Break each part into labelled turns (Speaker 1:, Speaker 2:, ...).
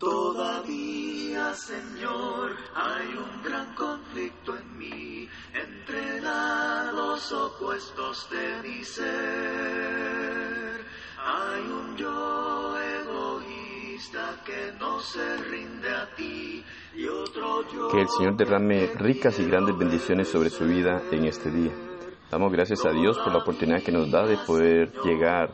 Speaker 1: Todavía, Señor, hay un gran conflicto en mí entre lados opuestos de mi ser. Hay un yo egoísta que no se rinde a ti y otro yo.
Speaker 2: Que el Señor derrame ricas y grandes bendiciones sobre su vida en este día. Damos gracias a Dios por la oportunidad que nos da de poder llegar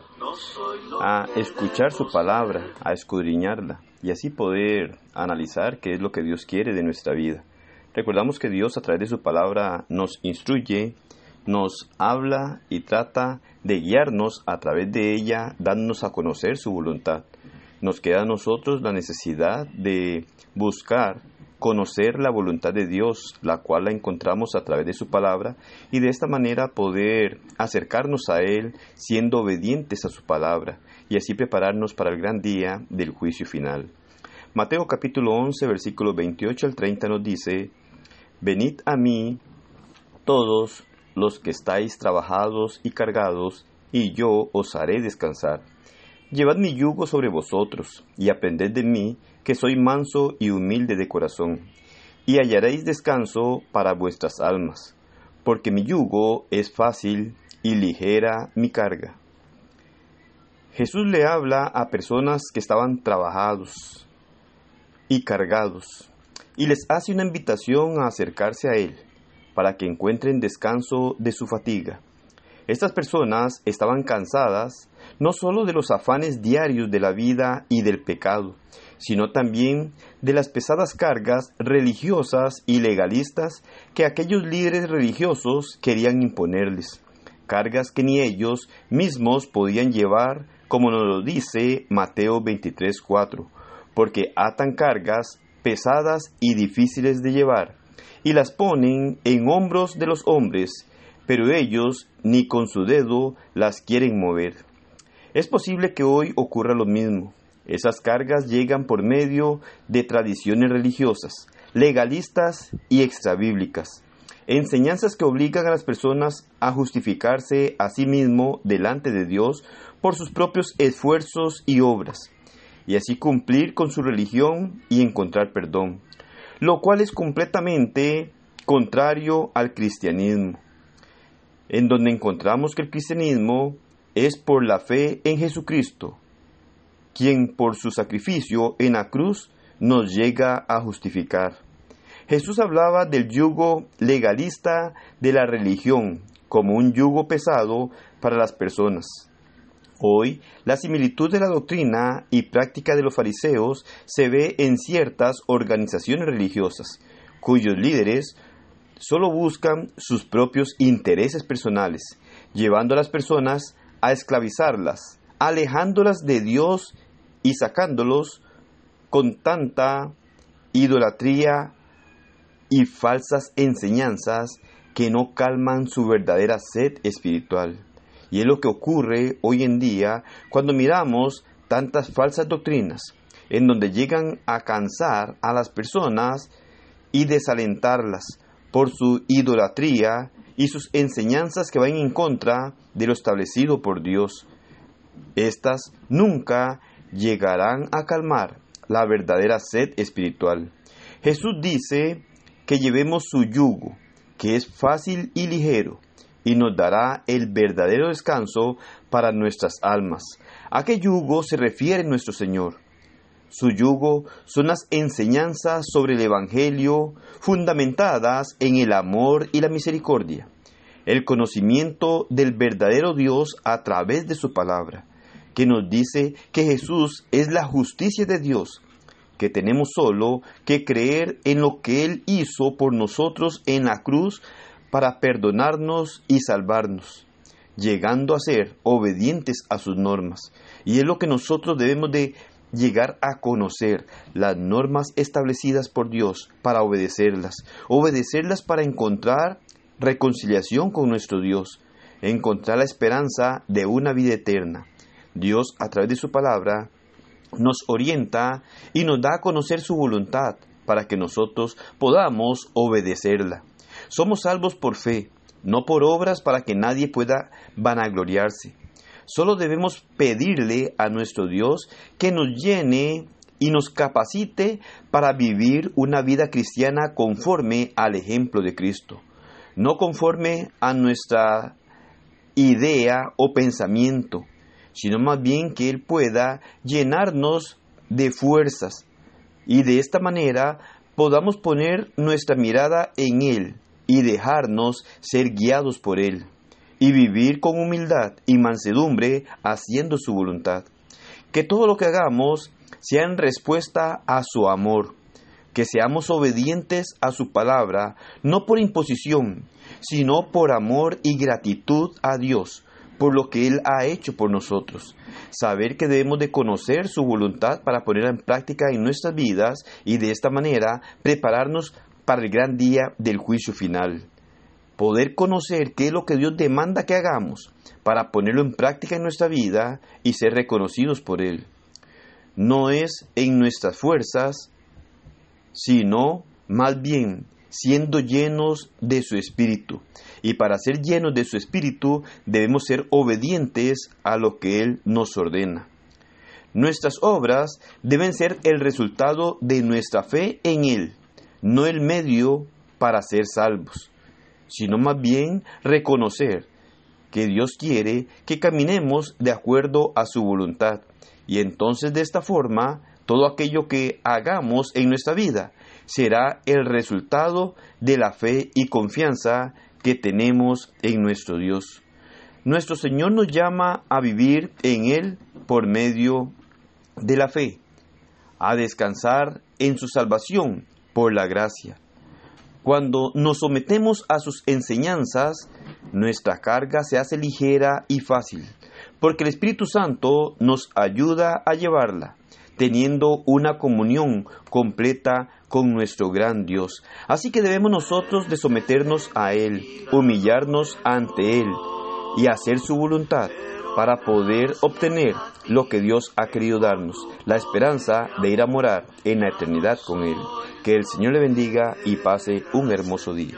Speaker 2: a escuchar su palabra, a escudriñarla y así poder analizar qué es lo que Dios quiere de nuestra vida. Recordamos que Dios a través de su palabra nos instruye, nos habla y trata de guiarnos a través de ella, dándonos a conocer su voluntad. Nos queda a nosotros la necesidad de buscar conocer la voluntad de Dios, la cual la encontramos a través de su palabra, y de esta manera poder acercarnos a Él siendo obedientes a su palabra, y así prepararnos para el gran día del juicio final. Mateo capítulo 11, versículo 28 al 30 nos dice, Venid a mí todos los que estáis trabajados y cargados, y yo os haré descansar. Llevad mi yugo sobre vosotros, y aprended de mí, que soy manso y humilde de corazón, y hallaréis descanso para vuestras almas, porque mi yugo es fácil y ligera mi carga. Jesús le habla a personas que estaban trabajados y cargados, y les hace una invitación a acercarse a Él, para que encuentren descanso de su fatiga. Estas personas estaban cansadas no solo de los afanes diarios de la vida y del pecado, sino también de las pesadas cargas religiosas y legalistas que aquellos líderes religiosos querían imponerles, cargas que ni ellos mismos podían llevar, como nos lo dice Mateo 23:4, porque atan cargas pesadas y difíciles de llevar, y las ponen en hombros de los hombres, pero ellos ni con su dedo las quieren mover. Es posible que hoy ocurra lo mismo. Esas cargas llegan por medio de tradiciones religiosas, legalistas y extrabíblicas, enseñanzas que obligan a las personas a justificarse a sí mismo delante de Dios por sus propios esfuerzos y obras, y así cumplir con su religión y encontrar perdón, lo cual es completamente contrario al cristianismo, en donde encontramos que el cristianismo es por la fe en Jesucristo, quien por su sacrificio en la cruz nos llega a justificar. Jesús hablaba del yugo legalista de la religión como un yugo pesado para las personas. Hoy, la similitud de la doctrina y práctica de los fariseos se ve en ciertas organizaciones religiosas, cuyos líderes solo buscan sus propios intereses personales, llevando a las personas a esclavizarlas, alejándolas de Dios y sacándolos con tanta idolatría y falsas enseñanzas que no calman su verdadera sed espiritual. Y es lo que ocurre hoy en día cuando miramos tantas falsas doctrinas, en donde llegan a cansar a las personas y desalentarlas por su idolatría y sus enseñanzas que van en contra de lo establecido por Dios. Estas nunca llegarán a calmar la verdadera sed espiritual. Jesús dice que llevemos su yugo, que es fácil y ligero, y nos dará el verdadero descanso para nuestras almas. ¿A qué yugo se refiere nuestro Señor? Su yugo son las enseñanzas sobre el Evangelio fundamentadas en el amor y la misericordia, el conocimiento del verdadero Dios a través de su palabra, que nos dice que Jesús es la justicia de Dios, que tenemos solo que creer en lo que Él hizo por nosotros en la cruz para perdonarnos y salvarnos, llegando a ser obedientes a sus normas. Y es lo que nosotros debemos de llegar a conocer las normas establecidas por Dios para obedecerlas, obedecerlas para encontrar reconciliación con nuestro Dios, encontrar la esperanza de una vida eterna. Dios, a través de su palabra, nos orienta y nos da a conocer su voluntad para que nosotros podamos obedecerla. Somos salvos por fe, no por obras para que nadie pueda vanagloriarse. Solo debemos pedirle a nuestro Dios que nos llene y nos capacite para vivir una vida cristiana conforme al ejemplo de Cristo, no conforme a nuestra idea o pensamiento, sino más bien que Él pueda llenarnos de fuerzas y de esta manera podamos poner nuestra mirada en Él y dejarnos ser guiados por Él y vivir con humildad y mansedumbre haciendo su voluntad. Que todo lo que hagamos sea en respuesta a su amor, que seamos obedientes a su palabra, no por imposición, sino por amor y gratitud a Dios, por lo que Él ha hecho por nosotros. Saber que debemos de conocer su voluntad para ponerla en práctica en nuestras vidas y de esta manera prepararnos para el gran día del juicio final. Poder conocer qué es lo que Dios demanda que hagamos para ponerlo en práctica en nuestra vida y ser reconocidos por Él. No es en nuestras fuerzas, sino más bien siendo llenos de su espíritu. Y para ser llenos de su espíritu debemos ser obedientes a lo que Él nos ordena. Nuestras obras deben ser el resultado de nuestra fe en Él, no el medio para ser salvos, sino más bien reconocer que Dios quiere que caminemos de acuerdo a su voluntad. Y entonces de esta forma, todo aquello que hagamos en nuestra vida será el resultado de la fe y confianza que tenemos en nuestro Dios. Nuestro Señor nos llama a vivir en Él por medio de la fe, a descansar en su salvación por la gracia. Cuando nos sometemos a sus enseñanzas, nuestra carga se hace ligera y fácil, porque el Espíritu Santo nos ayuda a llevarla teniendo una comunión completa con nuestro gran Dios. Así que debemos nosotros de someternos a Él, humillarnos ante Él y hacer su voluntad para poder obtener lo que Dios ha querido darnos, la esperanza de ir a morar en la eternidad con Él. Que el Señor le bendiga y pase un hermoso día.